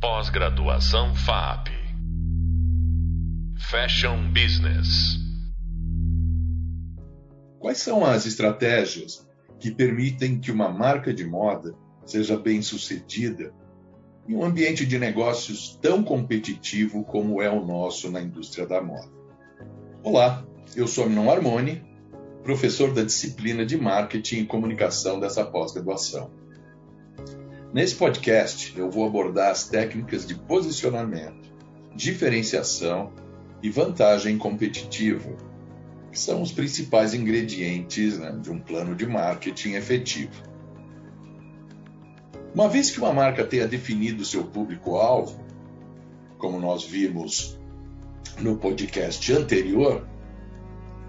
Pós-graduação FAP. Fashion Business. Quais são as estratégias que permitem que uma marca de moda seja bem sucedida em um ambiente de negócios tão competitivo como é o nosso na indústria da moda? Olá, eu sou Minon Armoni, professor da disciplina de Marketing e Comunicação dessa pós-graduação. Nesse podcast, eu vou abordar as técnicas de posicionamento, diferenciação e vantagem competitiva, que são os principais ingredientes né, de um plano de marketing efetivo. Uma vez que uma marca tenha definido seu público-alvo, como nós vimos no podcast anterior,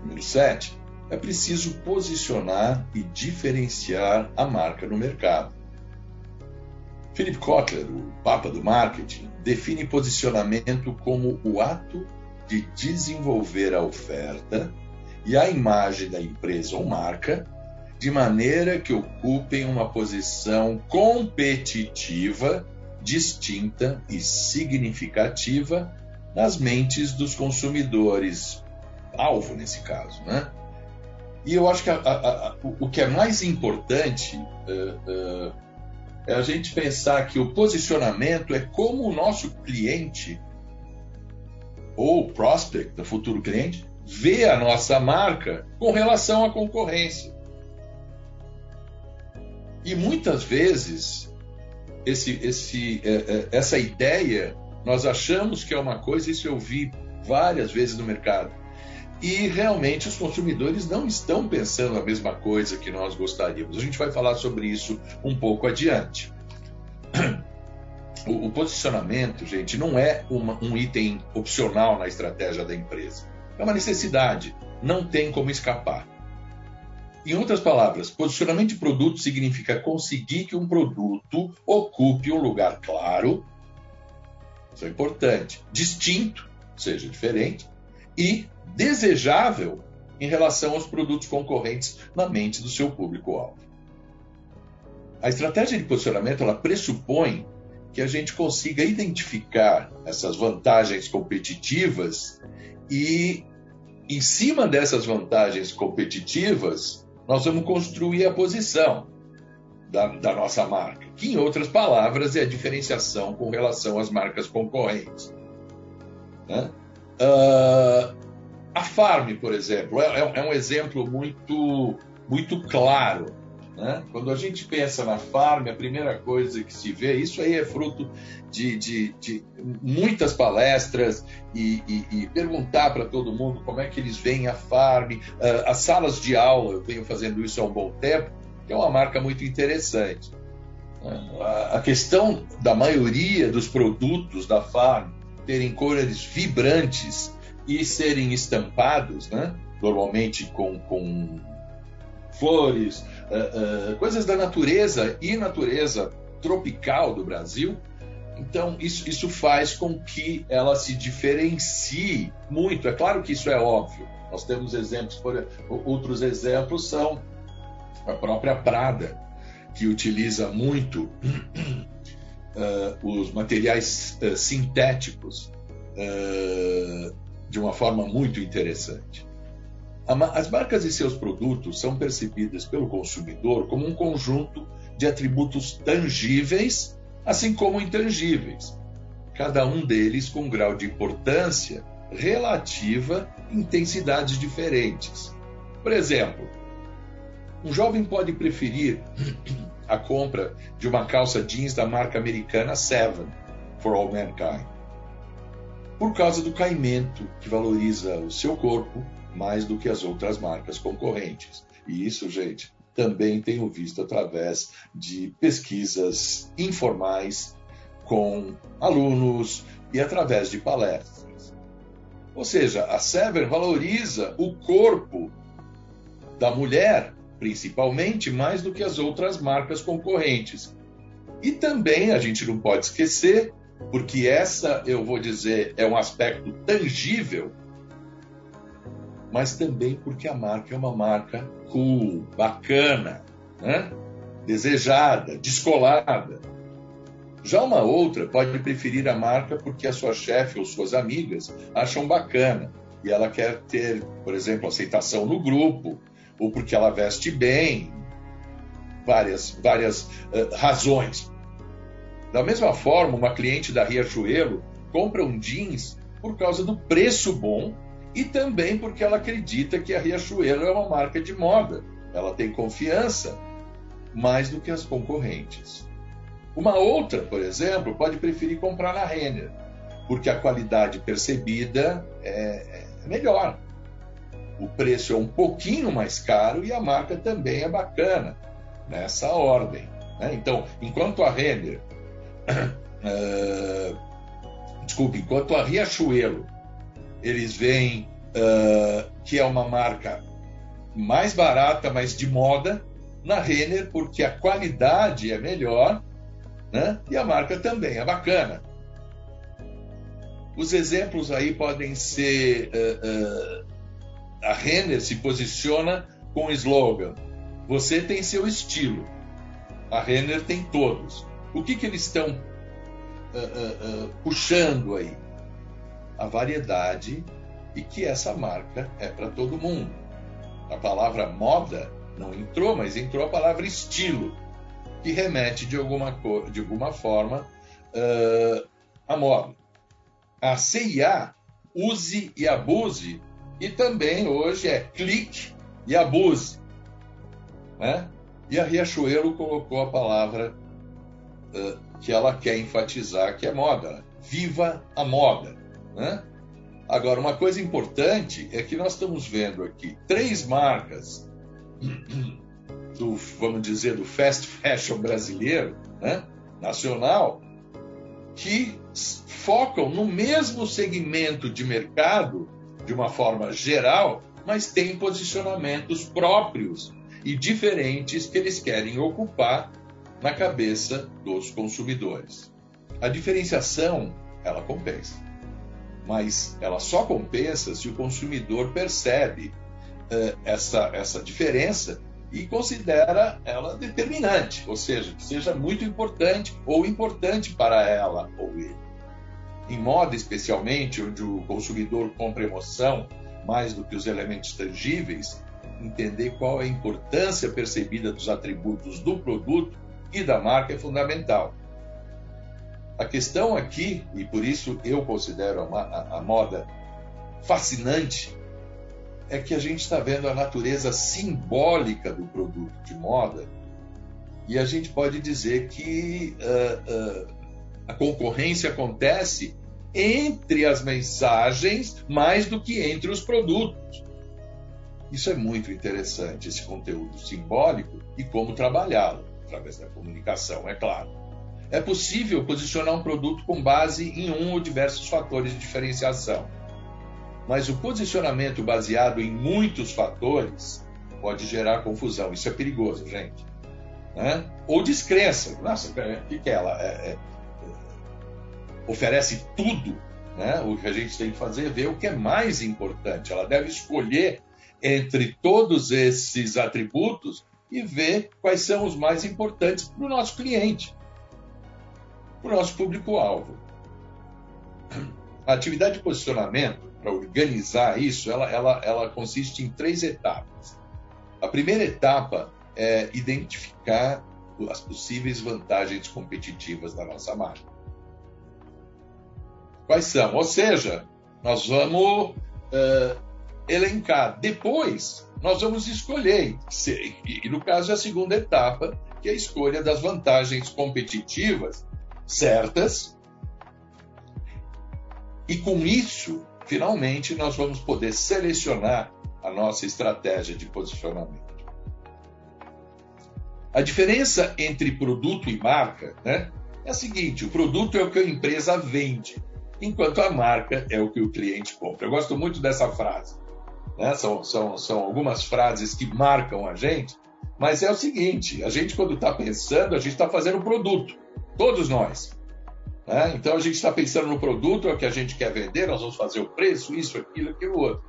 número 7, é preciso posicionar e diferenciar a marca no mercado. Philip Kotler, o papa do marketing, define posicionamento como o ato de desenvolver a oferta e a imagem da empresa ou marca de maneira que ocupem uma posição competitiva, distinta e significativa nas mentes dos consumidores, alvo nesse caso, né? E eu acho que a, a, a, o que é mais importante uh, uh, é a gente pensar que o posicionamento é como o nosso cliente ou prospect, o futuro cliente, vê a nossa marca com relação à concorrência. E muitas vezes esse, esse, é, é, essa ideia nós achamos que é uma coisa, isso eu vi várias vezes no mercado. E realmente os consumidores não estão pensando a mesma coisa que nós gostaríamos. A gente vai falar sobre isso um pouco adiante. O, posicionamento, gente, não é uma, um item opcional na estratégia da empresa. É uma necessidade. Não tem como escapar. Em outras palavras, posicionamento de produto significa conseguir que um produto ocupe um lugar claro, isso é importante, distinto, seja diferente, e desejável em relação aos produtos concorrentes na mente do seu público-alvo. A estratégia de posicionamento ela pressupõe que a gente consiga identificar essas vantagens competitivas e, em cima dessas vantagens competitivas, nós vamos construir a posição da, da nossa marca, que, em outras palavras, é a diferenciação com relação às marcas concorrentes. Né? Uh, a Farm, por exemplo, é, é, é um exemplo muito, muito claro. Né? Quando a gente pensa na Farm, a primeira coisa que se vê, isso aí é fruto de, de, de muitas palestras e, e, e perguntar para todo mundo como é que eles veem a Farm. Uh, as salas de aula, eu venho fazendo isso há um bom tempo, que é uma marca muito interessante. A questão da maioria dos produtos da Farm terem cores vibrantes e serem estampados, né? normalmente com, com flores, uh, uh, coisas da natureza e natureza tropical do Brasil. Então, isso, isso faz com que ela se diferencie muito. É claro que isso é óbvio. Nós temos exemplos, por, outros exemplos são a própria Prada, que utiliza muito uh, os materiais sintéticos de uma forma muito interessante. As marcas e seus produtos são percebidas pelo consumidor como um conjunto de atributos tangíveis, assim como intangíveis, cada um deles com um grau de importância relativa intensidades diferentes. Por exemplo, um jovem pode preferir a compra de uma calça jeans da marca americana Seven for All Mankind por causa do caimento que valoriza o seu corpo mais do que as outras marcas concorrentes. E isso, gente, também tenho visto através de pesquisas informais com alunos e através de palestras. Ou seja, a Sever valoriza o corpo da mulher, principalmente, mais do que as outras marcas concorrentes. E também a gente não pode esquecer porque essa, eu vou dizer, é um aspecto tangível, mas também porque a marca é uma marca cool, bacana, né? desejada, descolada. Já uma outra pode preferir a marca porque a sua chefe ou suas amigas acham bacana e ela quer ter, por exemplo, aceitação no grupo, ou porque ela veste bem, várias, várias uh, razões. Da mesma forma, uma cliente da Riachuelo compra um jeans por causa do preço bom e também porque ela acredita que a Riachuelo é uma marca de moda. Ela tem confiança mais do que as concorrentes. Uma outra, por exemplo, pode preferir comprar na Renner, porque a qualidade percebida é, é melhor. O preço é um pouquinho mais caro e a marca também é bacana, nessa ordem. Né? Então, enquanto a Renner, uh, desculpe, enquanto a Riachuelo, eles veem uh, que é uma marca mais barata, mas de moda, na Renner, porque a qualidade é melhor né? e a marca também é bacana. Os exemplos aí podem ser: uh, a Renner se posiciona com o slogan: Você tem seu estilo. A Renner tem todos. O que, que eles estão uh, puxando aí? A variedade e que essa marca é para todo mundo. A palavra moda não entrou, mas entrou a palavra estilo que remete de alguma, de alguma forma uh, à moda. A CIA, use e abuse, e também hoje é clique e abuse. Né? E a Riachuelo colocou a palavra uh, que ela quer enfatizar, que é moda. Viva a moda. Né? Agora, uma coisa importante é que nós estamos vendo aqui três marcas do, vamos dizer, do fast fashion brasileiro, né, nacional, que focam no mesmo segmento de mercado, de uma forma geral, mas têm posicionamentos próprios e diferentes que eles querem ocupar na cabeça dos consumidores. A diferenciação, ela compensa, mas ela só compensa se o consumidor percebe uh, essa, essa diferença e considera ela determinante, ou seja, que seja muito importante ou importante para ela ou ele. Em moda, especialmente, onde o consumidor compra emoção mais do que os elementos tangíveis, entender qual é a importância percebida dos atributos do produto e da marca é fundamental. A questão aqui, e por isso eu considero a, a, a moda fascinante, é que a gente está vendo a natureza simbólica do produto de moda e a gente pode dizer que uh, uh, a concorrência acontece entre as mensagens mais do que entre os produtos. Isso é muito interessante, esse conteúdo simbólico e como trabalhá-lo, através da comunicação, é claro. É possível posicionar um produto com base em um ou diversos fatores de diferenciação mas o posicionamento baseado em muitos fatores pode gerar confusão. Isso é perigoso, gente. Né? Ou descrença. Nossa, o que, que é ela? É, é, oferece tudo. Né? O que a gente tem que fazer é ver o que é mais importante. Ela deve escolher entre todos esses atributos e ver quais são os mais importantes para o nosso cliente, para o nosso público-alvo. A atividade de posicionamento para organizar isso, ela, ela, ela consiste em três etapas. A primeira etapa é identificar as possíveis vantagens competitivas da nossa marca. Quais são? Ou seja, nós vamos uh, elencar. Depois, nós vamos escolher. E no caso é a segunda etapa, que é a escolha das vantagens competitivas certas. E com isso, finalmente nós vamos poder selecionar a nossa estratégia de posicionamento. A diferença entre produto e marca né, é a seguinte: o produto é o que a empresa vende, enquanto a marca é o que o cliente compra. Eu gosto muito dessa frase. Né? São, são, são algumas frases que marcam a gente, mas é o seguinte: a gente, quando está pensando, a gente está fazendo um produto, todos nós. Né? Então a gente está pensando no produto, é o que a gente quer vender, nós vamos fazer o preço, isso, aquilo, aquilo outro.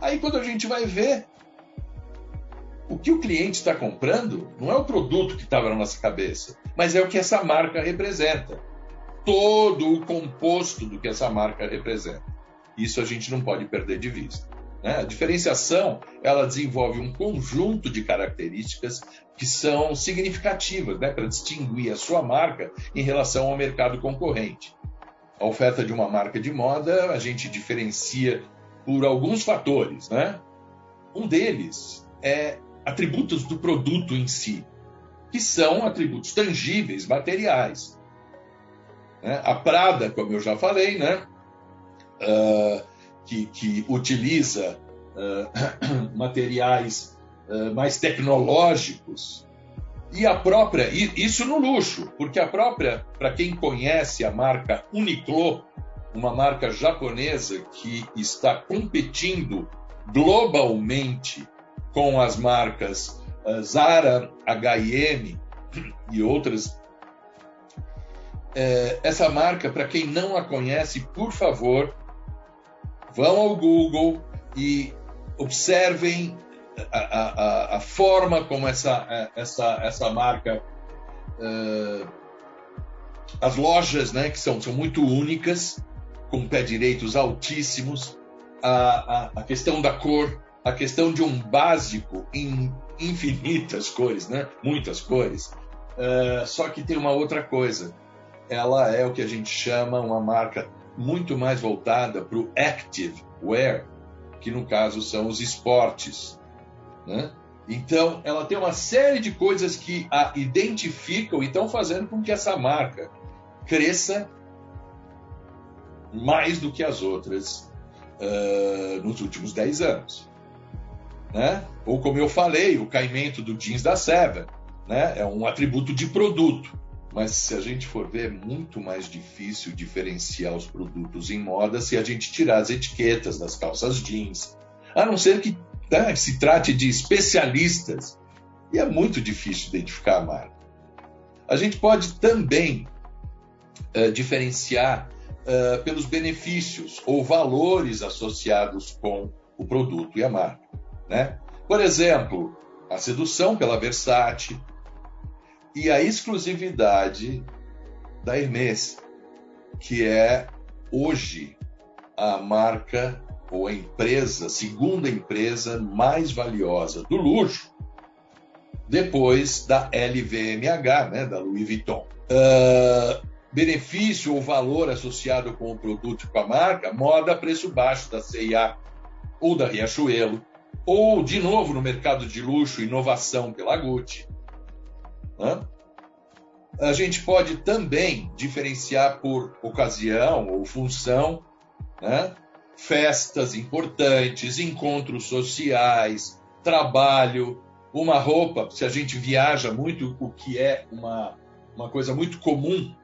Aí quando a gente vai ver, o que o cliente está comprando não é o produto que estava na nossa cabeça, mas é o que essa marca representa. Todo o composto do que essa marca representa. Isso a gente não pode perder de vista. Né? A diferenciação ela desenvolve um conjunto de características que são significativas né, para distinguir a sua marca em relação ao mercado concorrente. A oferta de uma marca de moda a gente diferencia por alguns fatores. Né? Um deles é atributos do produto em si, que são atributos tangíveis, materiais. Né? A Prada, como eu já falei, né? Uh, que, que utiliza uh, materiais uh, mais tecnológicos e a própria isso no luxo, porque a própria para quem conhece a marca Uniqlo, uma marca japonesa que está competindo globalmente com as marcas Zara, H&M e outras essa marca, para quem não a conhece, por favor, vão ao Google e observem a, a, a forma como essa, essa, essa marca. Uh, as lojas, né, que são, são muito únicas, com pé direitos altíssimos, a, a, a questão da cor, a questão de um básico em infinitas cores, né? muitas cores. Uh, só que tem uma outra coisa. Ela é o que a gente chama uma marca muito mais voltada para o active wear, que no caso são os esportes. Né? Então, ela tem uma série de coisas que a identificam e estão fazendo com que essa marca cresça mais do que as outras uh, nos últimos 10 anos. Né? Ou como eu falei, o caimento do jeans da Seven né? é um atributo de produto. Mas se a gente for ver, é muito mais difícil diferenciar os produtos em moda se a gente tirar as etiquetas das calças jeans. A não ser que né, se trate de especialistas. E é muito difícil identificar a marca. A gente pode também uh, diferenciar uh, pelos benefícios ou valores associados com o produto e a marca. Né? Por exemplo, a sedução pela Versace, e a exclusividade da Hermès, que é hoje a marca ou a empresa, segunda empresa mais valiosa do luxo, depois da LVMH, né, da Louis Vuitton. Uh, benefício ou valor associado com o produto com a marca, moda a preço baixo da CIA ou da Riachuelo, ou, de novo, no mercado de luxo, inovação pela Gucci, né? A gente pode também diferenciar por ocasião ou função, né? festas importantes, encontros sociais, trabalho, uma roupa. Se a gente viaja muito, o que é uma, uma coisa muito comum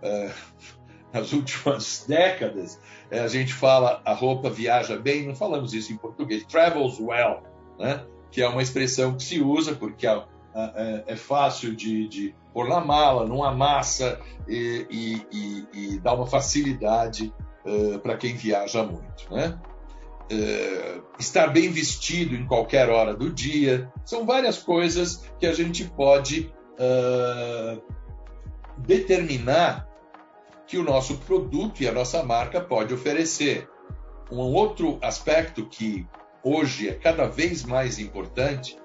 é, nas últimas décadas, é, a gente fala a roupa viaja bem, não falamos isso em português, travels well, né? que é uma expressão que se usa porque a, é, é, fácil de, de pôr na mala, não amassa e, e, e, e dá uma facilidade uh, para quem viaja muito. Né? Uh, estar bem vestido em qualquer hora do dia, são várias coisas que a gente pode uh, determinar que o nosso produto e a nossa marca pode oferecer. Um outro aspecto que hoje é cada vez mais importante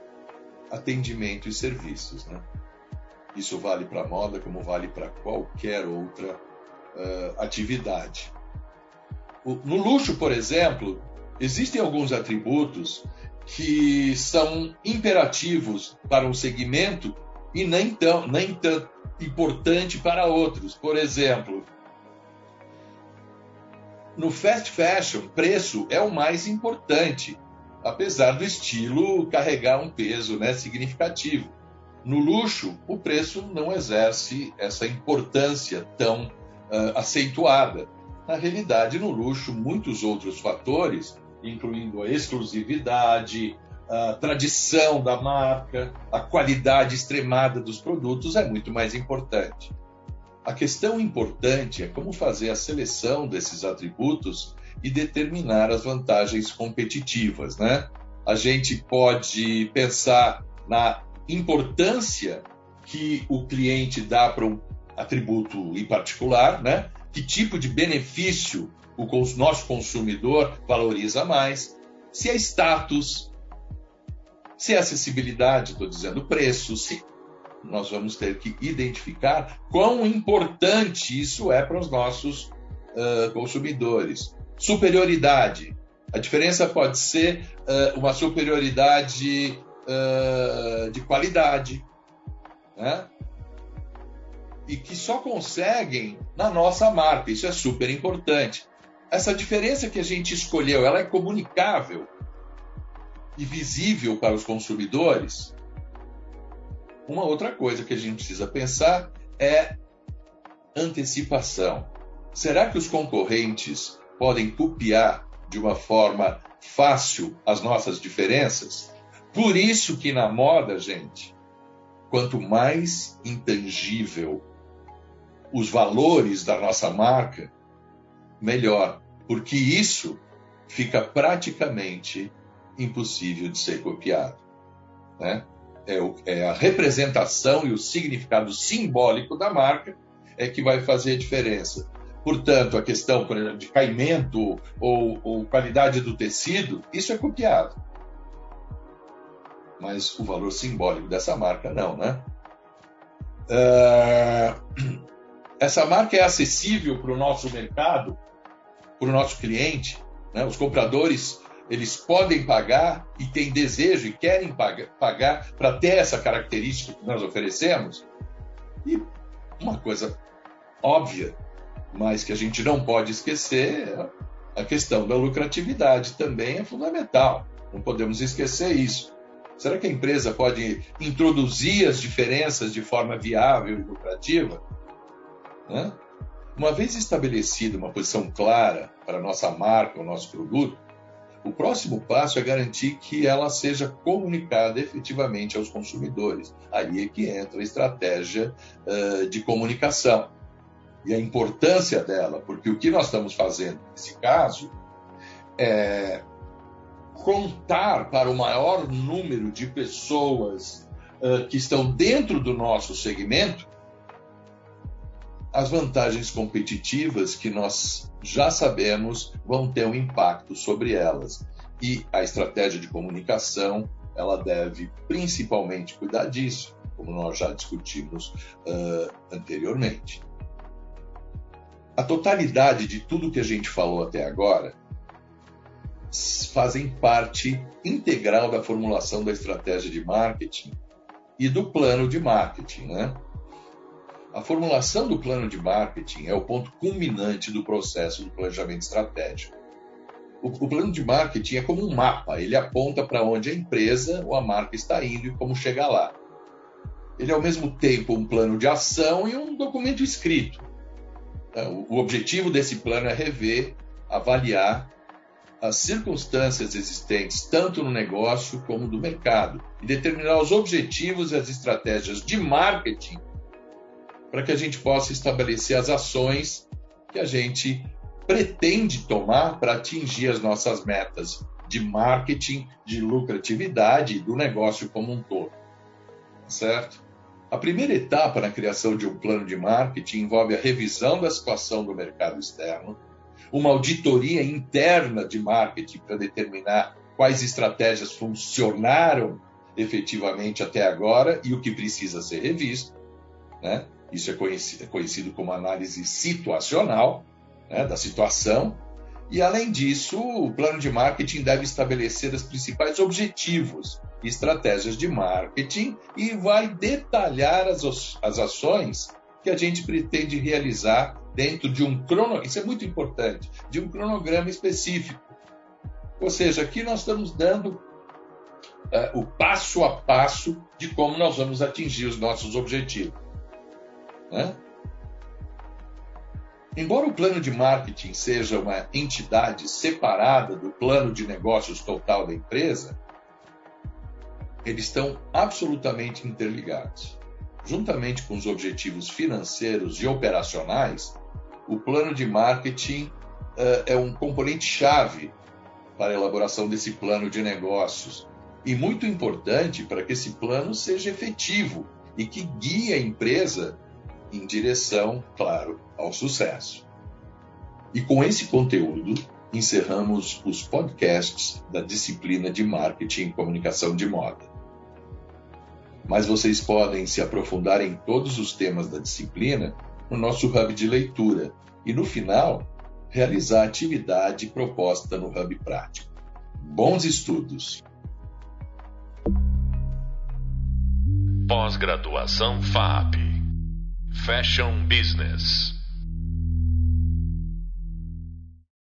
atendimento e serviços. Né? Isso vale para moda como vale para qualquer outra uh, atividade. O, no luxo, por exemplo, existem alguns atributos que são imperativos para um segmento e nem tão, nem tão importante para outros. Por exemplo, no fast fashion, preço é o mais importante apesar do estilo carregar um peso né, significativo. No luxo, o preço não exerce essa importância tão uh, acentuada. Na realidade, no luxo, muitos outros fatores, incluindo a exclusividade, a tradição da marca, a qualidade extremada dos produtos, é muito mais importante. A questão importante é como fazer a seleção desses atributos e determinar as vantagens competitivas, né? A gente pode pensar na importância que o cliente dá para um, atributo em particular, né? Que tipo de benefício o nosso consumidor valoriza mais? Se é status, se é acessibilidade, estou dizendo preço, se nós vamos ter que identificar quão importante isso é para os nossos uh, consumidores. Superioridade. A diferença pode ser uh, uma superioridade uh, de qualidade, né? e que só conseguem na nossa marca. Isso é super importante. Essa diferença que a gente escolheu, ela é comunicável e visível para os consumidores. Uma outra coisa que a gente precisa pensar é antecipação. Será que os concorrentes podem copiar de uma forma fácil as nossas diferenças? Por isso que na moda, gente, quanto mais intangível os valores da nossa marca, melhor, porque isso fica praticamente impossível de ser copiado. Né? É, o, é, a representação e o significado simbólico da marca é que vai fazer a diferença. Portanto, a questão, por exemplo, de caimento ou, ou qualidade do tecido, isso é copiado. Mas o valor simbólico dessa marca, não, né? Uh, essa marca é acessível para o nosso mercado, para o nosso cliente. Né? Os compradores eles podem pagar e têm desejo e querem pagar para ter essa característica que nós oferecemos. E uma coisa óbvia, mas que a gente não pode esquecer, a questão da lucratividade também é fundamental. Não podemos esquecer isso. Será que a empresa pode introduzir as diferenças de forma viável e lucrativa? Né? Uma vez estabelecida uma posição clara para a nossa marca, o nosso produto, o próximo passo é garantir que ela seja comunicada efetivamente aos consumidores. Aí é que entra a estratégia uh, de comunicação e a importância dela, porque o que nós estamos fazendo nesse caso é contar para o maior número de pessoas uh, que estão dentro do nosso segmento as vantagens competitivas que nós já sabemos vão ter um impacto sobre elas. E a estratégia de comunicação, ela deve principalmente cuidar disso, como nós já discutimos uh, anteriormente. A totalidade de tudo que a gente falou até agora fazem parte integral da formulação da estratégia de marketing e do plano de marketing, né? A formulação do plano de marketing é o ponto culminante do processo do planejamento estratégico. O, o plano de marketing é como um mapa, ele aponta para onde a empresa ou a marca está indo e como chegar lá. Ele é ao mesmo tempo um plano de ação e um documento escrito. É, o objetivo desse plano é rever, avaliar as circunstâncias existentes tanto no negócio como no mercado e determinar os objetivos e as estratégias de marketing para que a gente possa estabelecer as ações que a gente pretende tomar para atingir as nossas metas de marketing, de lucratividade do negócio como um todo. Certo? A primeira etapa na criação de um plano de marketing envolve a revisão da situação do mercado externo, uma auditoria interna de marketing para determinar quais estratégias funcionaram efetivamente até agora e o que precisa ser revisto, né? Isso é conhecido, é conhecido como análise situacional né, da situação. E, além disso, o plano de marketing deve estabelecer os principais objetivos estratégias de marketing e vai detalhar as, as ações que a gente pretende realizar dentro de um cronograma, isso é muito importante, de um cronograma específico. Ou seja, aqui nós estamos dando uh, o passo a passo de como nós vamos atingir os nossos objetivos. Né? Embora o plano de marketing seja uma entidade separada do plano de negócios total da empresa, eles estão absolutamente interligados. Juntamente com os objetivos financeiros e operacionais, o plano de marketing uh, é um componente chave para a elaboração desse plano de negócios e muito importante para que esse plano seja efetivo e que guie a empresa em direção, claro, ao sucesso. E com esse conteúdo, encerramos os podcasts da disciplina de Marketing e Comunicação de Moda. Mas vocês podem se aprofundar em todos os temas da disciplina no nosso hub de leitura e, no final, realizar a atividade proposta no hub prático. Bons estudos! Pós-graduação FAP Fashion Business